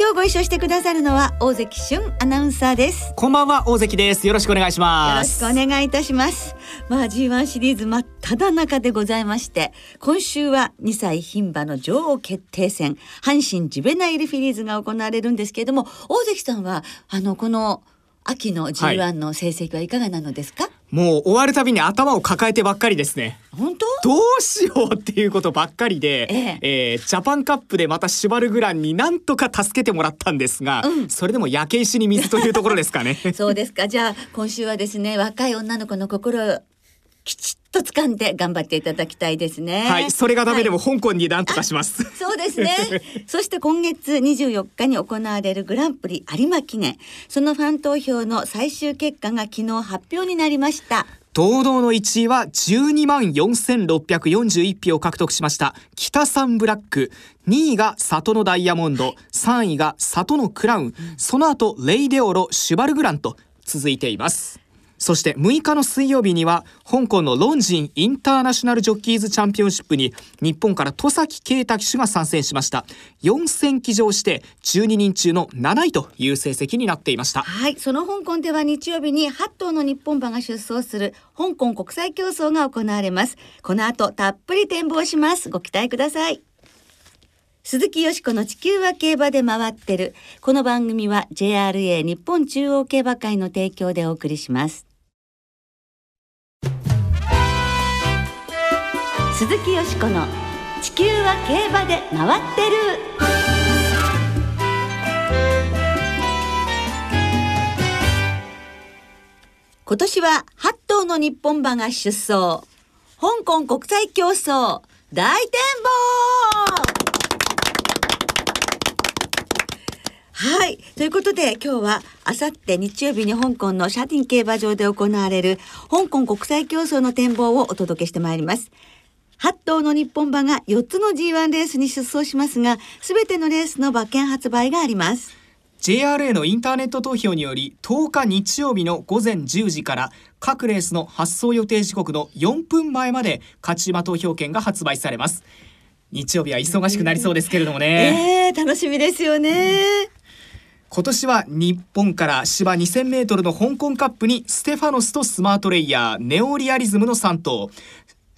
今日ご一緒してくださるのは大関俊アナウンサーです。こんばんは大関です。よろしくお願いしよろしますくお願いいたします。まあ G1 シリーズ真っ只中でございまして今週は2歳牝馬の女王決定戦阪神ジュベナイルフィリーズが行われるんですけれども大関さんはあのこの秋の G1 の成績はいかがなのですか、もう終わるたびに頭を抱えてばっかりですね。本当？どうしようっていうことばっかりで、ええ。ージャパンカップでまたシュバルグランになんとか助けてもらったんですが、うん。それでも焼け石に水というところですかね。そうですか。じゃあ今週はですね若い女の子の心をきちっと掴んで頑張っていただきたいですね。はい。それがダメでもはい。香港になんとかします、そうですね。そして今月24日に行われるグランプリ有馬記念。そのファン投票の最終結果が昨日発表になりました。堂々の1位は12万4641票を獲得しました。北サンブラック。2位が里のダイヤモンド。3位が里のクラウン。その後レイデオロシュバルグランと続いていますそして6日の水曜日には香港のロンジンインターナショナルジョッキーズチャンピオンシップに日本から戸崎啓太騎手が参戦しました4戦騎乗して12人中の7位という成績になっていましたはい、その香港では日曜日に8頭の日本馬が出走する香港国際競争が行われます。この後たっぷり展望します。ご期待ください。鈴木よしこの地球は競馬で回ってる。この番組は JRA 日本中央競馬会の提供でお送りします。鈴木よしこの地球は競馬で回ってる。今年は8頭の日本馬が出走。香港国際競争大展望はい。ということで今日はあさって日曜日に香港のシャティン競馬場で行われる香港国際競争の展望をお届けしてまいります。8頭の日本馬が4つの G1 レースに出走しますが、すべてのレースの馬券発売があります。JRA のインターネット投票により10日日曜日の午前10時から各レースの発送予定時刻の4分前まで勝ち馬投票券が発売されます日曜日は忙しくなりそうですけれどもね、ええ楽しみですよね。今年は日本から芝 2000m の香港カップにステファノスとスマートレイヤーネオリアリズムの3頭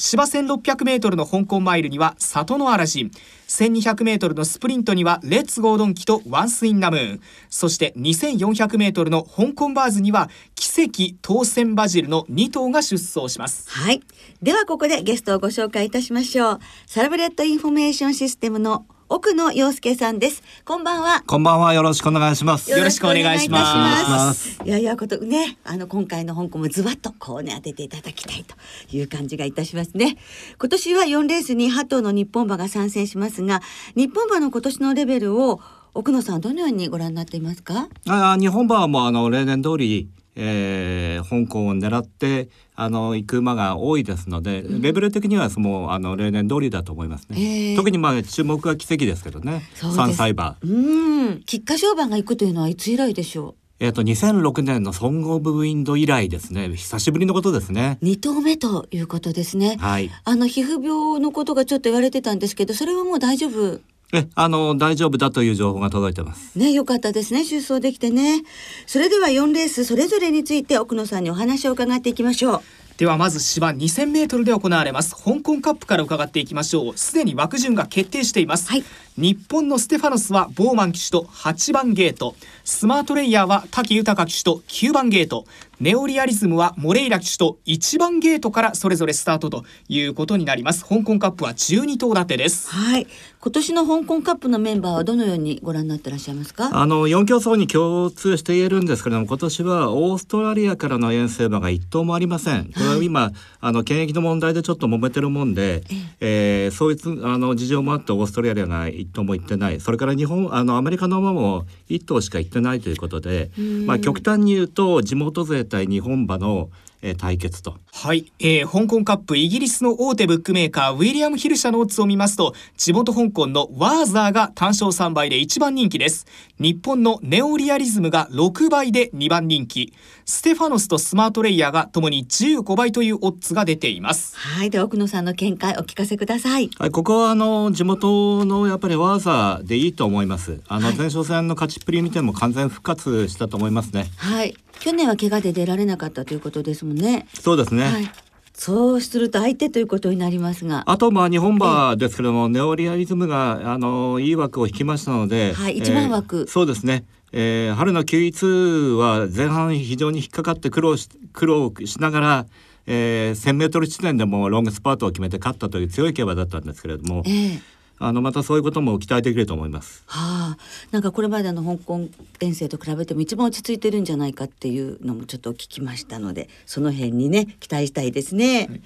芝 1600m の香港マイルには里のアラジン 1200m のスプリントにはレッツゴードンキとワンスインナムーンそして 2400m の香港バーズには奇跡当選バジルの2頭が出走しますはい。ではここでゲストをご紹介いたしましょう。サラブレッドインフォメーションシステムの奥野陽介さんです。こんばんは。こんばんは。よろしくお願いします。よろしくお願いしますいしますいやいやことね、あの今回の香港もズバッとこうね当てていただきたいという感じがいたしますね。今年は4レースに8頭の日本馬が参戦しますが、日本馬の今年のレベルを奥野さんどのようにご覧になっていますか？あ日本馬もあの例年通り、えー、香港を狙ってあの行く馬が多いですので、レベル的にはもうあの例年通りだと思いますね。えー特にまあ注目は奇跡ですけどね。三歳馬。うん、菊花賞馬が行くというのはいつ以来でしょえっ、と2006年のソングオブウィンド以来ですね。久しぶりのことですね。う。2頭目ということですね。はい。あの皮膚病のことがちょっと言われてたんですけど、それはもう大丈夫。えあの大丈夫だという情報が届いてます。ね、よかったですね、出走できてね。それでは4レースそれぞれについて奥野さんにお話を伺っていきましょう。ではまず芝 2000m で行われます香港カップから伺っていきましょうすでに枠順が決定しています、はい日本のステファノスはボーマン騎手と8番ゲート。スマートレイヤーは滝豊騎手と9番ゲート。ネオリアリズムはモレイラ騎手と1番ゲートからそれぞれスタートということになります。香港カップは12頭立てです。はい。今年の香港カップのメンバーはどのようにご覧になってらっしゃいますか？あの4競争に共通して言えるんですけれども今年はオーストラリアからの遠征馬が一頭もありません。これは今、あの検疫の問題でちょっと揉めてるもんで、えーそういうつあの事情もあってオーストラリアが一頭も行ってない。それから日本あのアメリカの馬も一頭しか行ってないということで、まあ、極端に言うと地元勢対日本馬のえー、対決と。はい、えー、香港カップイギリスの大手ブックメーカーウィリアム・ヒル社のオッズを見ますと地元香港のワーザーが単勝3倍で1番人気です。日本のネオリアリズムが6倍で2番人気。ステファノスとスマートレイヤーがともに15倍というオッズが出ています。はい。で奥野さんの見解お聞かせください。はい。ここはあの地元のやっぱりワーザーでいいと思います。あの、前哨戦の勝ちっぷり見ても完全復活したと思いますね。はい去年は怪我で出られなかったということですもんね。そうですね。はいそうすると相手ということになりますが。あとまあ日本馬ですけども、ネオリアリズムがあのいい枠を引きましたので、はい、一番枠、えー、そうですね。えー、春の Q2 は前半非常に引っかかって苦労し苦労しながら、えー、1000メートル地点でもロングスパートを決めて勝ったという強い競馬だったんですけれども、えー、あのまたそういうことも期待できると思います。はあ、なんかこれまでの香港遠征と比べても一番落ち着いてるんじゃないかっていうのもちょっと聞きましたので、その辺にね期待したいですね。はい、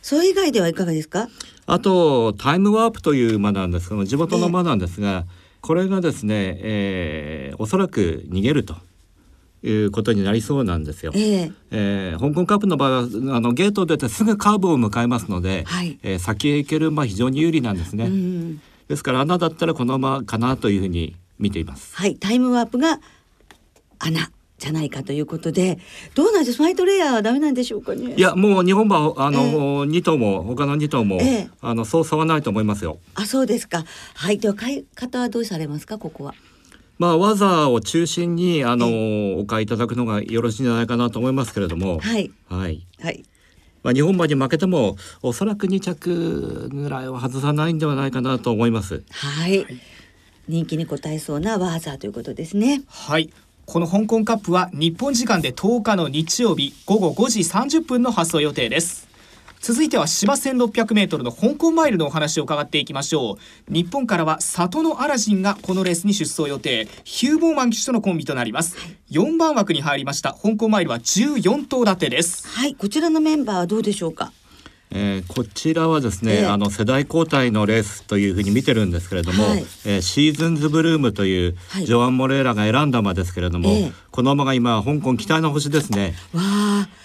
それ以外ではいかがですか？あとタイムワープという馬なんですけど、地元の馬なんですが、えこれがですね、えー、おそらく逃げると。いうことになりそうなんですよ。えー、えー、香港カップの場合はあのゲートを出てすぐカーブを迎えますので、はい、えー、先へ行ける馬非常に有利なんですね。ですから穴だったらこの馬かなというふうに見ています。はい。タイムワープが穴じゃないかということでどうなんですファイトレイヤーはダメなんでしょうかね？いやもう日本馬あの、えー、2頭も他の2頭も、えー、あのそう差はないと思いますよ。あそうですか。はい。では買い方はどうされますか？ここはまあ、技を中心にあのお買いいただくのがよろしいんじゃないかなと思いますけれども。はい。はい。はい。まあ、日本馬に負けてもおそらく2着ぐらいは外さないんではないかなと思います。はい。はい、人気に応えそうなワーザーということですね。はい。この香港カップは日本時間で10日の日曜日午後5時30分の発送予定です。続いては芝1600メートルの香港マイルのお話を伺っていきましょう。日本からは里のアラジンがこのレースに出走予定。ヒューボーマン騎手とのコンビとなります。4番枠に入りました。香港マイルは14頭立てです。はい。こちらのメンバーはどうでしょうか？えー、こちらはですね、えー、あの世代交代のレースというふうに見てるんですけれども、はい、えー、シーズンズブルームという、はい、ジョアン・モレーラが選んだ馬ですけれども、えー、この馬が今香港期待の星ですね。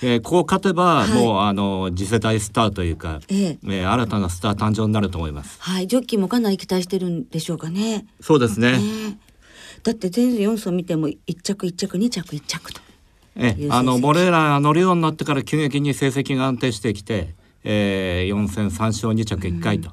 えー、こう勝てば、はい、もうあの次世代スターというか、えー、えー、新たなスター誕生になると思います。はい、ジョッキーもかなり期待してるんでしょうかね。そうですね。だって全4走見ても一着一着二着一着と。えあのモレーラ乗るようになってから急激に成績が安定してきて。えー、4戦3勝2着1回と、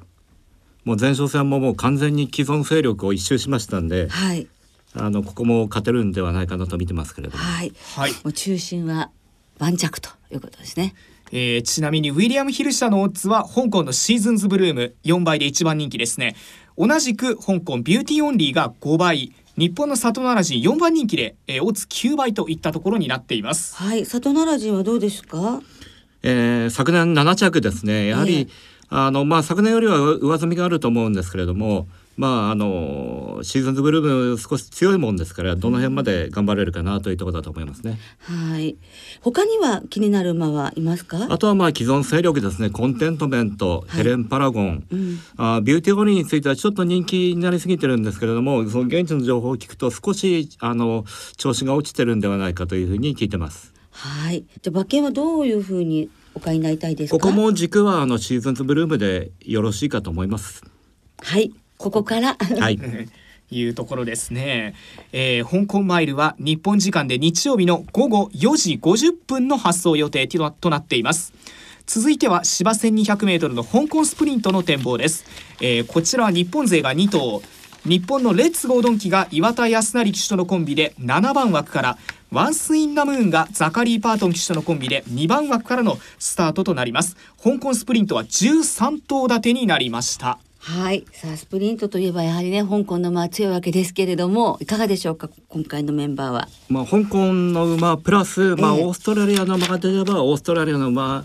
もう前哨戦ももう完全に既存勢力を一周しましたんで、はい、あのここも勝てるんではないかなと見てますけれども、はい、はい、もう中心は盤石ということですね。えー、ちなみにウィリアム・ヒル社のオッズは香港のシーズンズブルーム4倍で一番人気ですね。同じく香港ビューティーオンリーが5倍日本の里奈良人4番人気で、えー、オッズ9倍といったところになっています。はい。里奈良ジンはどうですか？えー、昨年7着ですねやはり、えー、あのまあ、昨年よりは上積みがあると思うんですけれども、まあ、あのシーズンズブルーム少し強いもんですからどの辺まで頑張れるかなというところだと思いますね。はい。他には気になる馬はいますか？あとはまあ既存勢力ですね。コンテントメント、はい、ヘレンパラゴン、うん、あビューティーホリーについてはちょっと人気になりすぎてるんですけれども、その現地の情報を聞くと少しあの調子が落ちてるんではないかというふうに聞いてます。はい。じゃ馬券はどういうふうにお買いになりたいですここも軸はあのシーズンズブルームでよろしいかと思います。はい。ここから？はい。いうところですね、えー、香港マイルは日本時間で日曜日の午後4時50分の発送予定となっています続いては芝 1200m の香港スプリントの展望です、えー、こちらは日本勢が2頭日本のレッツゴードンキが岩田康成騎手とのコンビで7番枠からワンスインナムーンがザカリー・パートン騎手とのコンビで2番枠からのスタートとなります。香港スプリントは13頭立てになりました。はい。さあスプリントといえばやはりね香港の馬強いわけですけれどもいかがでしょうか？今回のメンバーは。まあ香港の馬プラス、まあ、オーストラリアの馬が出ればオーストラリアの馬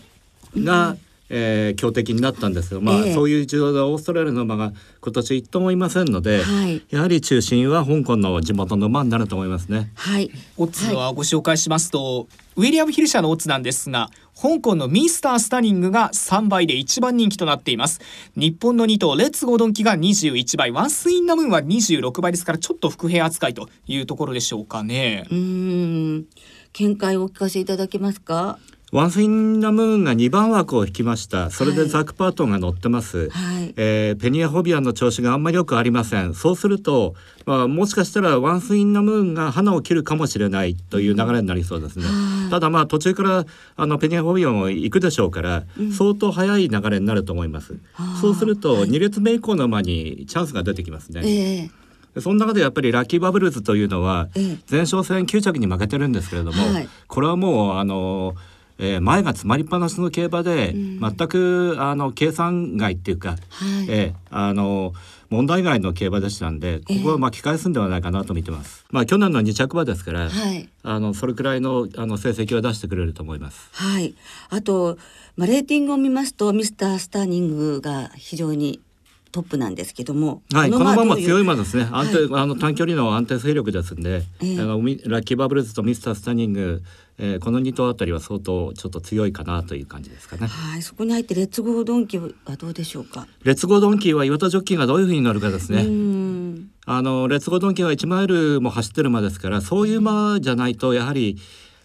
が、えー、強敵になったんですが、まあ、えー、そういう状況でオーストラリアの馬が今年一頭もいませんので、はい、やはり中心は香港の地元の馬になると思いますね。はい。オッズはご紹介しますと、はい、ウィリアムヒル社のオッズなんですが、香港のミスタースタニングが3倍で一番人気となっています。日本の2頭レッツゴードンキが21倍、ワンスインナムーンは26倍ですから、ちょっと伏兵扱いというところでしょうかね。うん。見解をお聞かせいただけますか？ワンスインナムーンが2番枠を引きました。それでザック・パートンが乗ってます、はい、えー、ペニア・ホビアンの調子があんまりよくありません。そうすると、まあ、もしかしたらワンスインナムーンが花を切るかもしれないという流れになりそうですね、うん、ただまあ途中からあのペニア・ホビアンも行くでしょうから、うん、相当早い流れになると思います、そうすると2列目以降の馬にチャンスが出てきますね、えーその中でやっぱりラッキーバブルズというのは前哨戦9着に負けてるんですけれども、はい、これはもうあのえー、前が詰まりっぱなしの競馬で、全くあの計算外っていうか、はい、えー、あの問題外の競馬でしたんでここは巻き返すんではないかなと見てます。まあ去年の2着馬ですから、はい、あのそれくらいのあの成績を出してくれると思います。はい。あとまあレーティングを見ますとミスタースタニングが非常にトップなんですけども、はい、このまま強い馬ですね。安定、はい、あの短距離の安定勢力ですんで、えー、あのラッキーバブルズとミスタースタニング、えー、この二頭あたりは相当ちょっと強いかなという感じですかね。はい、そこに入ってレッツゴードンキーはどうでしょうか？レッツゴードンキーは岩田ジョッキーがどういうふうになるかですね。あのレッツゴードンキーは1マイルも走ってる馬ですから、そういう馬じゃないとやはり。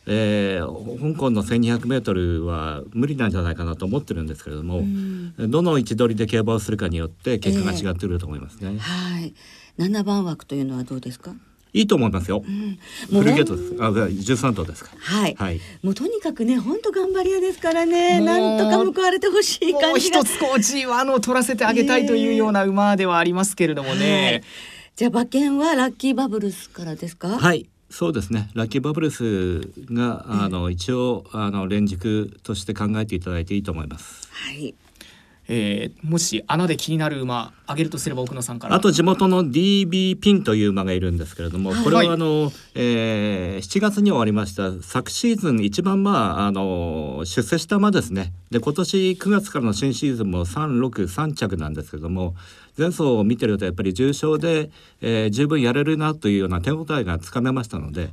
えー、香港の 1200m は無理なんじゃないかなと思ってるんですけれども、うん、どの位置取りで競馬をするかによって結果が違ってくると思いますね。えー、はい7番枠というのはどうですか？いいと思いますよ。うん、フルゲートです。あ、十三頭ですか。はい。はい。もうとにかくね、本当頑張り屋ですからね、なんとか報われてほしい感じが。一つこう G1 を取らせてあげたいというような馬ではありますけれどもね。はい、じゃあ馬券はラッキーバブルスからですか？はい。そうですねラッキーバブルスがあの一応あの連軸として考えていただいていいと思います。はいえー、もし穴で気になる馬あげるとすれば奥野さんから。あと地元の DB ピンという馬がいるんですけれども、はい、これはあの、えー、7月に終わりました。昨シーズン一番まああの出世した馬ですね。で今年9月からの新シーズンも363着なんですけれども前走を見てるとやっぱり重賞で、えー、十分やれるなというような手応えがつかめましたので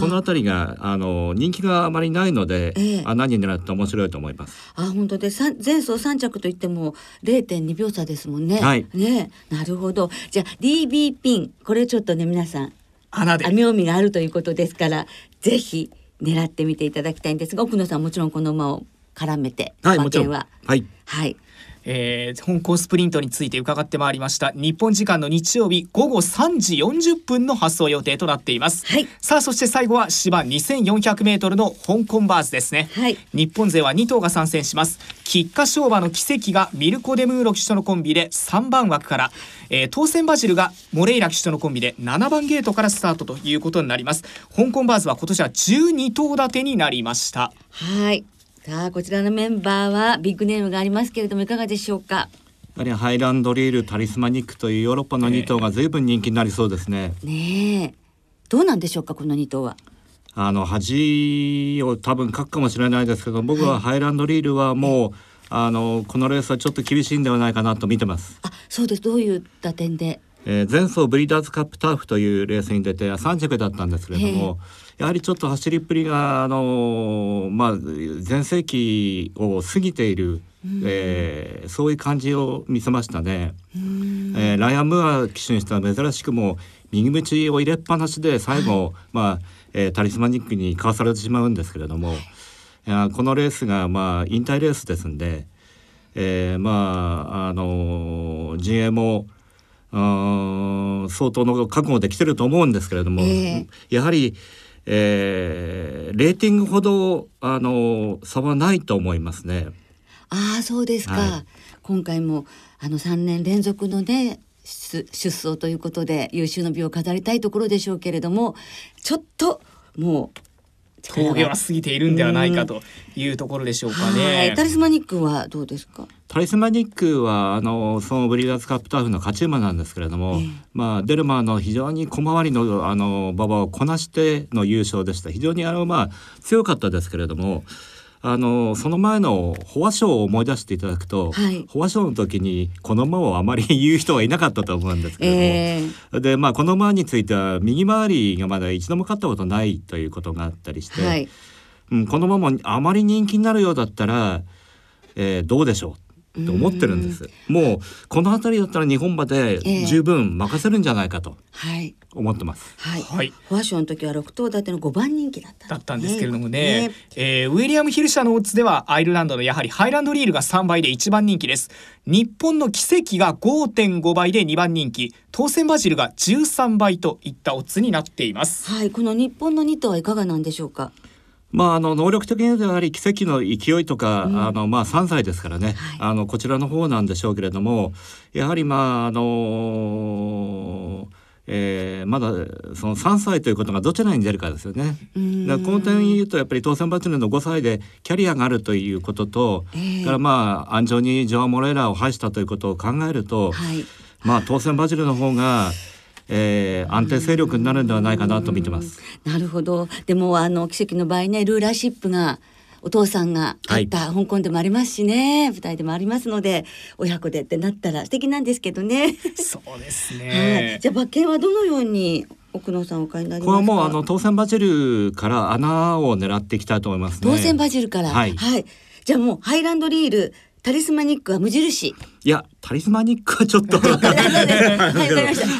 この辺りがあの人気があまりないので、えー、穴に狙って面白いと思います。あ本当で前走3着といっても0.2秒差ですもんね。はい、ね。なるほど。じゃあ DB ピン。これちょっとね皆さん穴で。妙味があるということですからぜひ狙ってみていただきたいんですが奥野さんもちろんこの馬を絡めてはいもちろん。はい、はいえー、香港スプリントについて伺ってまいりました。日本時間の日曜日午後3時40分の発送予定となっています、はい、さあそして最後は芝2400メートルの香港バーズですね、はい、日本勢は2頭が参戦します。菊花賞馬の奇跡がミルコ・デムーロ騎手とのコンビで3番枠から、えー、当選バジルがモレイラ騎手とのコンビで7番ゲートからスタートということになります。香港バーズは今年は12頭立てになりました。はいさあこちらのメンバーはビッグネームがありますけれどもいかがでしょうか？やはりハイランドリールタリスマニックというヨーロッパの2頭が随分人気になりそうですね。ねえどうなんでしょうかこの2頭は？あの恥を多分書くかもしれないですけど僕はハイランドリールはもう、あのこのレースはちょっと厳しいんではないかなと見てます。あそうですどういった点で？えー、前走ブリーダーズカップターフというレースに出て3着だったんですけれども、やはりちょっと走りっぷりがあのまあ全盛期を過ぎている、えー、そういう感じを見せましたね。えー、ライアン・ムーア騎手にしては珍しくも右口を入れっぱなしで最後、はい、まあ、えー、タリスマニックにかわされてしまうんですけれども、はい、このレースがまあ引退レースですんで、えー、まああの陣営も相当の覚悟できてると思うんですけれども、えー、やはり、えー、レーティングほどあの差はないと思いますね。ああそうですか、はい、今回もあの3年連続のね出走ということで優秀の美を飾りたいところでしょうけれどもちょっともう峠は過ぎているんではないかというところでしょうかね。タリスマニックはどうですか？タリスマニックはあのそのブリーダーズカップターフの勝ち馬なんですけれども、えー、まあデルマーの非常に小回りのあの馬場をこなしての優勝でした。非常にあのまあ強かったですけれども。あのその前の保和賞を思い出していただくと、はい、保和賞の時にこの馬をあまり言う人はいなかったと思うんですけれども、えー、でまあこの馬については右回りがまだ一度も勝ったことないということがあったりして、はい、うん、この馬もあまり人気になるようだったら、えー、どうでしょう？と思ってるんです。もうこの辺りだったら日本馬で十分任せるんじゃないかと思ってます、はい、はい、ファッションの時は六頭立ての五番人気だった、だったんですけれどもね、ねえ。ー、ウィリアム・ヒル社のオッズではアイルランドのやはりハイランドリールが三倍で一番人気です。日本の奇跡が五点五倍で二番人気。当選バジルが十三倍といったオッズになっています。はい。この日本の二頭はいかがなんでしょうか？まあ、あの能力的にやはり奇跡の勢いとか、うん、あのまあ3歳ですからね、はい、あのこちらの方なんでしょうけれどもやはりまああのえー、まだその3歳ということがどちらに出るかですよね。だこの点言うとやっぱり当選バチルの5歳でキャリアがあるということと、えー、からまあ安城にジョア・モレーラを排したということを考えると、はい、まあ当選バチルの方がえー、安定勢力になるんではないかなと見てます。なるほど。でもあの奇跡の場合ねルーラーシップがお父さんがあった香港でもありますしね、はい、舞台でもありますので親子でってなったら素敵なんですけどね。そうですね。はい、じゃあ馬券はどのように奥野さんお買いになりこれはもうあの当選バジルから穴を狙っていきたいと思います、ね、当選バジルから、はい、はい、じゃあもうハイランドリールタリスマニックは無印。いや、タリスマニックはちょっと。はい。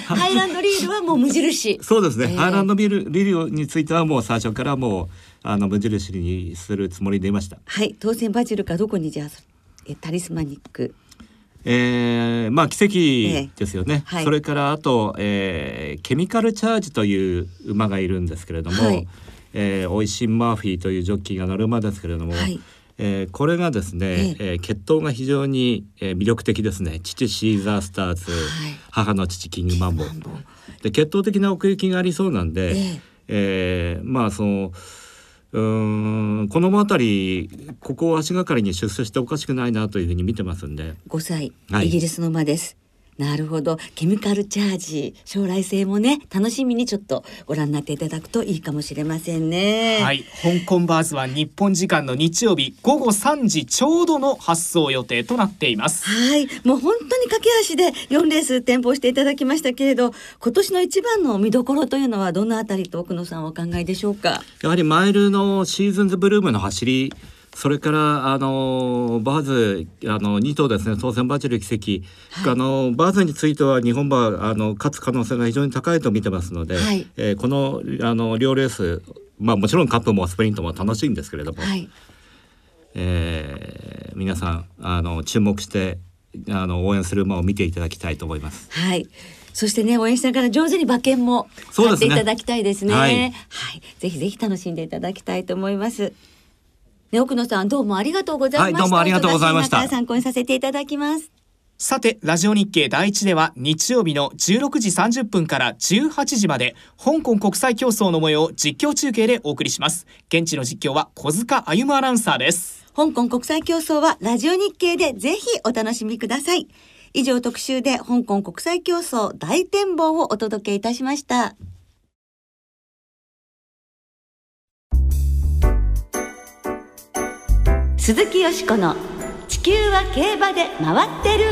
ハイランドリールはもう無印。そうですね。えー、ハイランドビルリリオについてはもう最初からもうあの無印にするつもりでいました。はい、当選バジルかどこにじゃあえタリスマニック。えー、まあ奇跡ですよね、えーはい、それからあと、えー、ケミカルチャージという馬がいるんですけれども、はい、えー、オイシン・マーフィーというジョッキーが乗る馬ですけれども、はいえー、これがですね、えー、血統が非常に、えー、魅力的ですね。父シーザースターズ、はい、母の父キングマンボ。ウで血統的な奥行きがありそうなんで、えー、えー、まあそのうんこの辺りここを足がかりに出世しておかしくないなというふうに見てますんで。5歳、はい、イギリスの馬ですなるほど。ケミカルチャージ将来性もね楽しみにちょっとご覧になっていただくといいかもしれませんね。はい。香港バーズは日本時間の日曜日午後3時ちょうどの発送予定となっています。はい。もう本当に駆け足で4レース展望していただきましたけれど今年の一番の見どころというのはどのあたりと奥野さんお考えでしょうか？やはりマイルのシーズンズブルームの走りそれからあのバーズあの2頭ですね当選バチル奇跡、はい、あのバーズについては日本馬あの勝つ可能性が非常に高いと見てますので、はい、えー、このあの両レースまあもちろんカップもスプリントも楽しいんですけれども、はい、えー、皆さんあの注目してあの応援する馬を見ていただきたいと思います。はい。そしてね応援しながら上手に馬券も買っていただきたいですね。すね。はい、はい、ぜひぜひ楽しんでいただきたいと思います。ね、奥野さんどうもありがとうございました。はい、どうもありがとうございました。参考にさせていただきます。さて、ラジオ日経第一では日曜日の16時30分から18時まで香港国際競争の模様を実況中継でお送りします。現地の実況は小塚歩アナウンサーです。香港国際競争はラジオ日経でぜひお楽しみください。以上特集で香港国際競争大展望をお届けいたしました。鈴木よしこの地球は競馬で回ってる。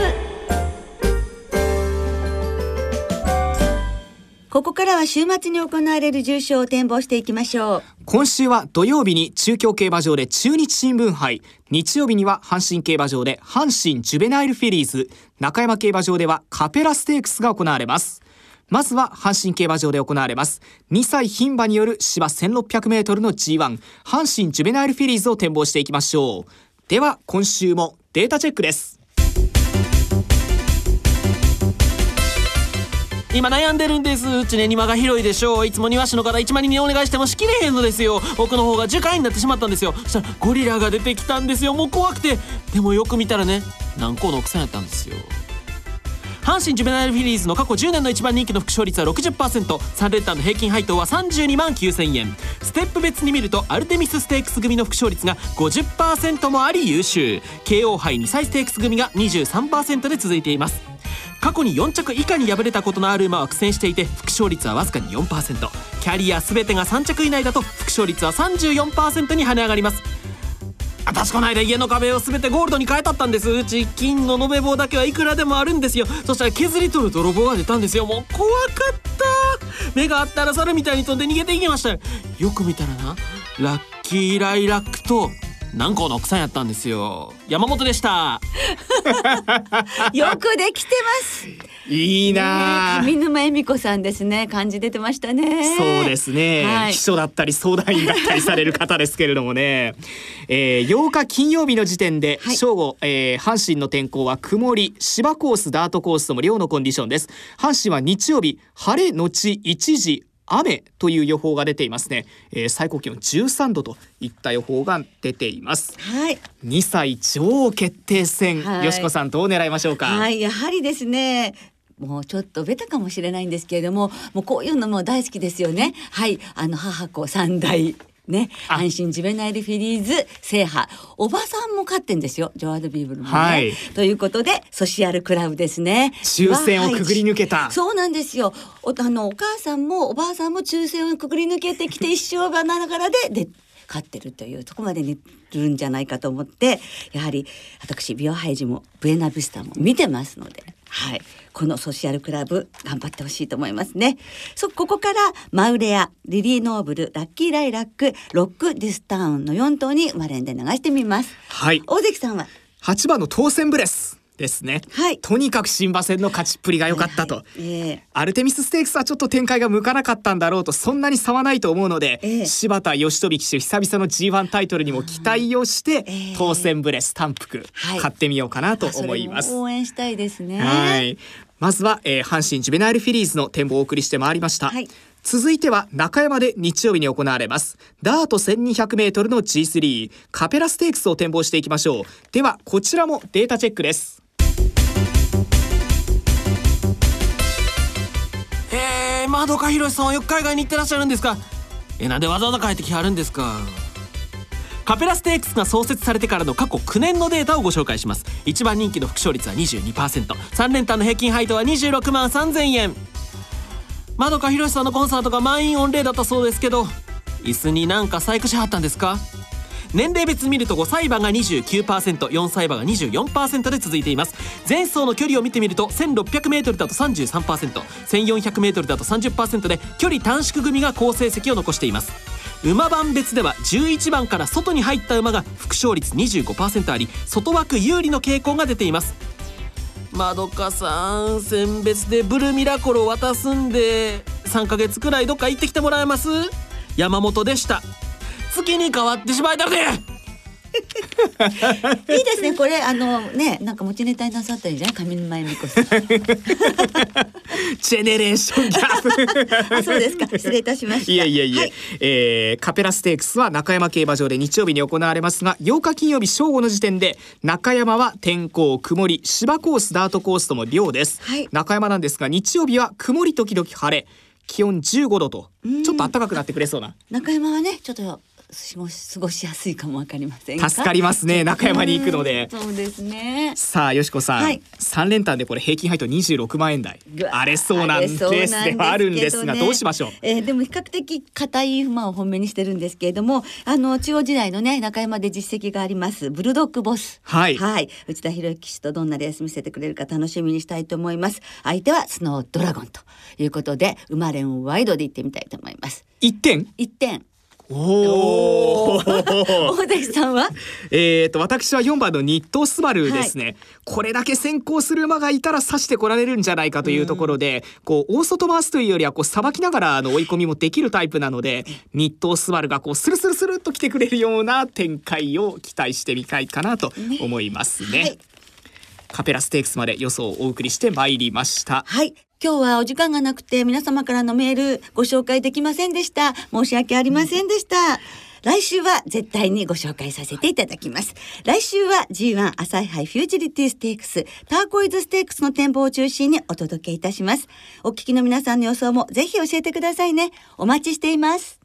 ここからは週末に行われる重賞を展望していきましょう。今週は土曜日に中京競馬場で中日新聞杯。日曜日には阪神競馬場で阪神ジュベナイルフィリーズ。中山競馬場ではカペラステークスが行われます。まずは阪神競馬場で行われます。2歳牝馬による芝 1600m の G1 阪神ジュベナイルフィリーズを展望していきましょう。では今週もデータチェックです。今悩んでるんです。うちね庭が広いでしょう。いつも庭師の方1万人にお願いしてもしきれへんのですよ。奥の方が樹海になってしまったんですよ。そしたらゴリラが出てきたんですよ。もう怖くて。でもよく見たらね何個の奥さんやったんですよ。阪神ジュベナイルフィリーズの過去10年の一番人気の副勝率は 60%3 レッダーの平均配当は32万9000円。ステップ別に見るとアルテミスステークス組の副勝率が50%もあり優秀。KO 杯2歳ステークス組が23%で続いています。過去に4着以下に敗れたことのある馬は苦戦していて副勝率はわずかに4%キャリア全てが3着以内だと副勝率は34%に跳ね上がります。私この間家の壁を全てゴールドに。変えたったんですうち金の延べ棒だけはいくらでもあるんですよそしたら削り取る泥棒が出たんですよもう怖かった目があったら猿みたいに。飛んで逃げていきましたよく見たらなラッキーライラックと何個の奥さんやったんですよ山本でした。よくできてます。いいな、ね、上沼恵美子さんですね。感じ出てましたね。そうですね、はい、秘書だったり相談員だったりされる方ですけれどもね、えー、8日金曜日の時点で、はい、正午、えー、阪神の天候は曇り芝コースダートコースとも両のコンディションです。阪神は日曜日晴れのち一時雨という予報が出ていますね、えー、最高気温13度といった予報が出ています。はい。2歳女王決定戦、はい、よしこさんどう狙いましょうか？はいやはりですねもうちょっとベタかもしれないんですけれどももうこういうのも大好きですよね。はいあの母子三代ね、阪神ジベナイルフィリーズ制覇。おばさんも勝ってんですよ。ジョアード・ビーブルもね、はい、ということでソシアルクラブですね。抽選をくぐり抜けた。そうなんですよ。おあのお母さんもおばあさんも抽選をくぐり抜けてきて一生がながらでで勝ってるというとこまでにるんじゃないかと思ってやはり私ビオハイジもブエナビスタも見てますのではい、このソシアルクラブ頑張ってほしいと思いますね。そここからマウレア、リリーノーブル、ラッキーライラック、ロックディスタウンの4頭にマレンで流してみます。はい。大関さんは？8番の当選ブレス。ですね、はい、とにかく新馬戦の勝ちっぷりが良かったと、はい。はいえ。ー、アルテミスステークスはちょっと展開が向かなかったんだろうとそんなに差はないと思うので、えー、柴田義富騎手久々の G1 タイトルにも期待をして、えー、当選ブレス単服、買ってみようかなと思います。応援したいですね。はい。まずは、えー、阪神ジュベナイルフィリーズの展望をお送りしてまいりました、はい。続いては中山で日曜日に行われます。ダート 1200m の G3 カペラステークスを展望していきましょう。ではこちらもデータチェックですまどかひろしさんはよく海外に行ってらっしゃるんですか？えなんでわざわざ帰ってきはるんですか？カペラステークスが創設されてからの過去9年のデータをご紹介します。一番人気の副勝率は 22%3 連単の平均配当は26万3000円。まどかひろしさんのコンサートが満員御礼だったそうですけど椅子になんか細工しはったんですか？年齢別見ると5歳馬が 29%4 歳馬が24%で続いています。前走の距離を見てみると 1600m だと 33%1400m だと30%で距離短縮組が好成績を残しています。馬番別では11番から外に入った馬が副勝率25%あり外枠有利の傾向が出ています。まどかさん選別でブルミラコロ渡すんで3ヶ月くらいどっか行ってきてもらえます？山本でした。月に変わってしまいたくて。いいですねこれあのねなんか持ちネタになさったりじゃない上沼恵美子さん。ジェネレーションギャップ そうですか。失礼いたしました。いやいやいや、はい、えー、カペラステークスは中山競馬場で日曜日に行われますが8日金曜日正午の時点で中山は天候曇り芝コースダートコースとも量です、はい、中山なんですが日曜日は曇り時々晴れ。気温15度とちょっと暖かくなってくれそうな。中山はねちょっと過ごしやすいかもわかりません助かりますね中山に行くので。そうですね。さあよしこさん、はい、3連単でこれ平均配当26万円台。荒れそうなレースではあるんですが、ね、どうしましょう、えー、でも比較的硬い馬を本命にしてるんですけれどもあの中央時代のね中山で実績がありますブルドッグボス。はい、はい、内田博之騎手とどんなレース見せてくれるか楽しみにしたいと思います。相手はスノードラゴンということで馬連ワイドで行ってみたいと思います。1点？1点おお大関さんは？えっと私は4番の日東スバルですね、はい、これだけ先行する馬がいたら刺してこられるんじゃないかというところで、こう大外回すというよりはこうさばきながらの追い込みもできるタイプなので日東スバルがこうスルスルスルっと来てくれるような展開を期待してみたいかなと思いますね。ね。はい。カペラステークスまで予想をお送りしてまいりました。はい。今日はお時間がなくて皆様からのメールご紹介できませんでした。申し訳ありませんでした。来週は絶対にご紹介させていただきます。来週は G1 朝日杯フューチリティステークス、ターコイズステークスの展望を中心にお届けいたします。お聞きの皆さんの予想もぜひ教えてくださいね。お待ちしています。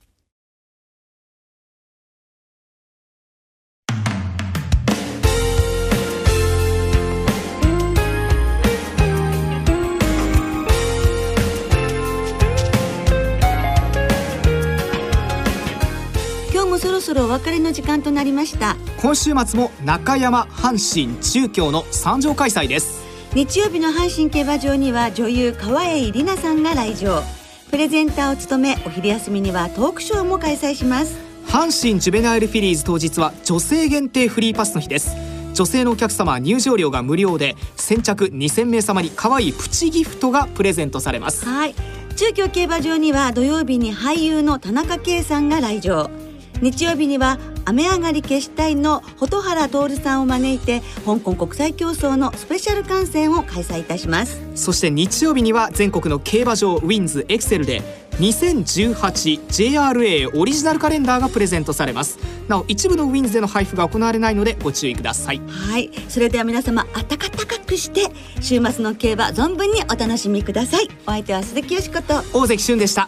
ろそろお別れの時間となりました。今週末も中山阪神中京の三条開催です。日曜日の阪神競馬場には女優川栄里奈さんが来場。プレゼンターを務めお昼休みにはトークショーも開催します。阪神ジュベナイルフィリーズ当日は女性限定フリーパスの日です。女性のお客様は入場料が無料で先着2000名様に可愛いプチギフトがプレゼントされます。はい。中京競馬場には土曜日に俳優の田中圭さんが来場日曜日には雨上がり決死隊の蛍原徹さんを招いて香港国際競争のスペシャル観戦を開催いたします。そして日曜日には全国の競馬場ウィンズエクセルで 2018JRA オリジナルカレンダーがプレゼントされます。なお一部のウィンズでの配布が行われないのでご注意ください。はい。それでは皆様暖かくして週末の競馬存分にお楽しみください。お相手は鈴木よしこと。大関俊でした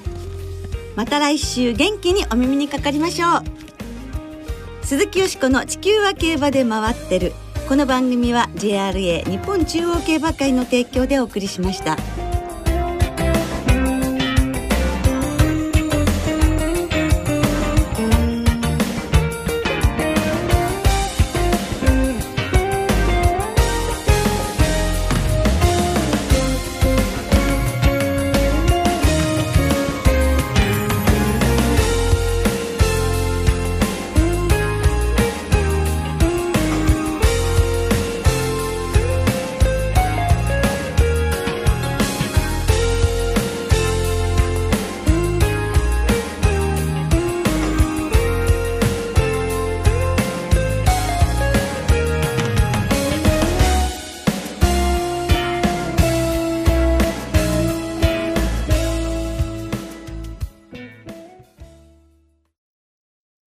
また来週元気にお耳にかかりましょう鈴木よしこの地球は競馬で回ってるこの番組は JRA 日本中央競馬会の提供でお送りしました。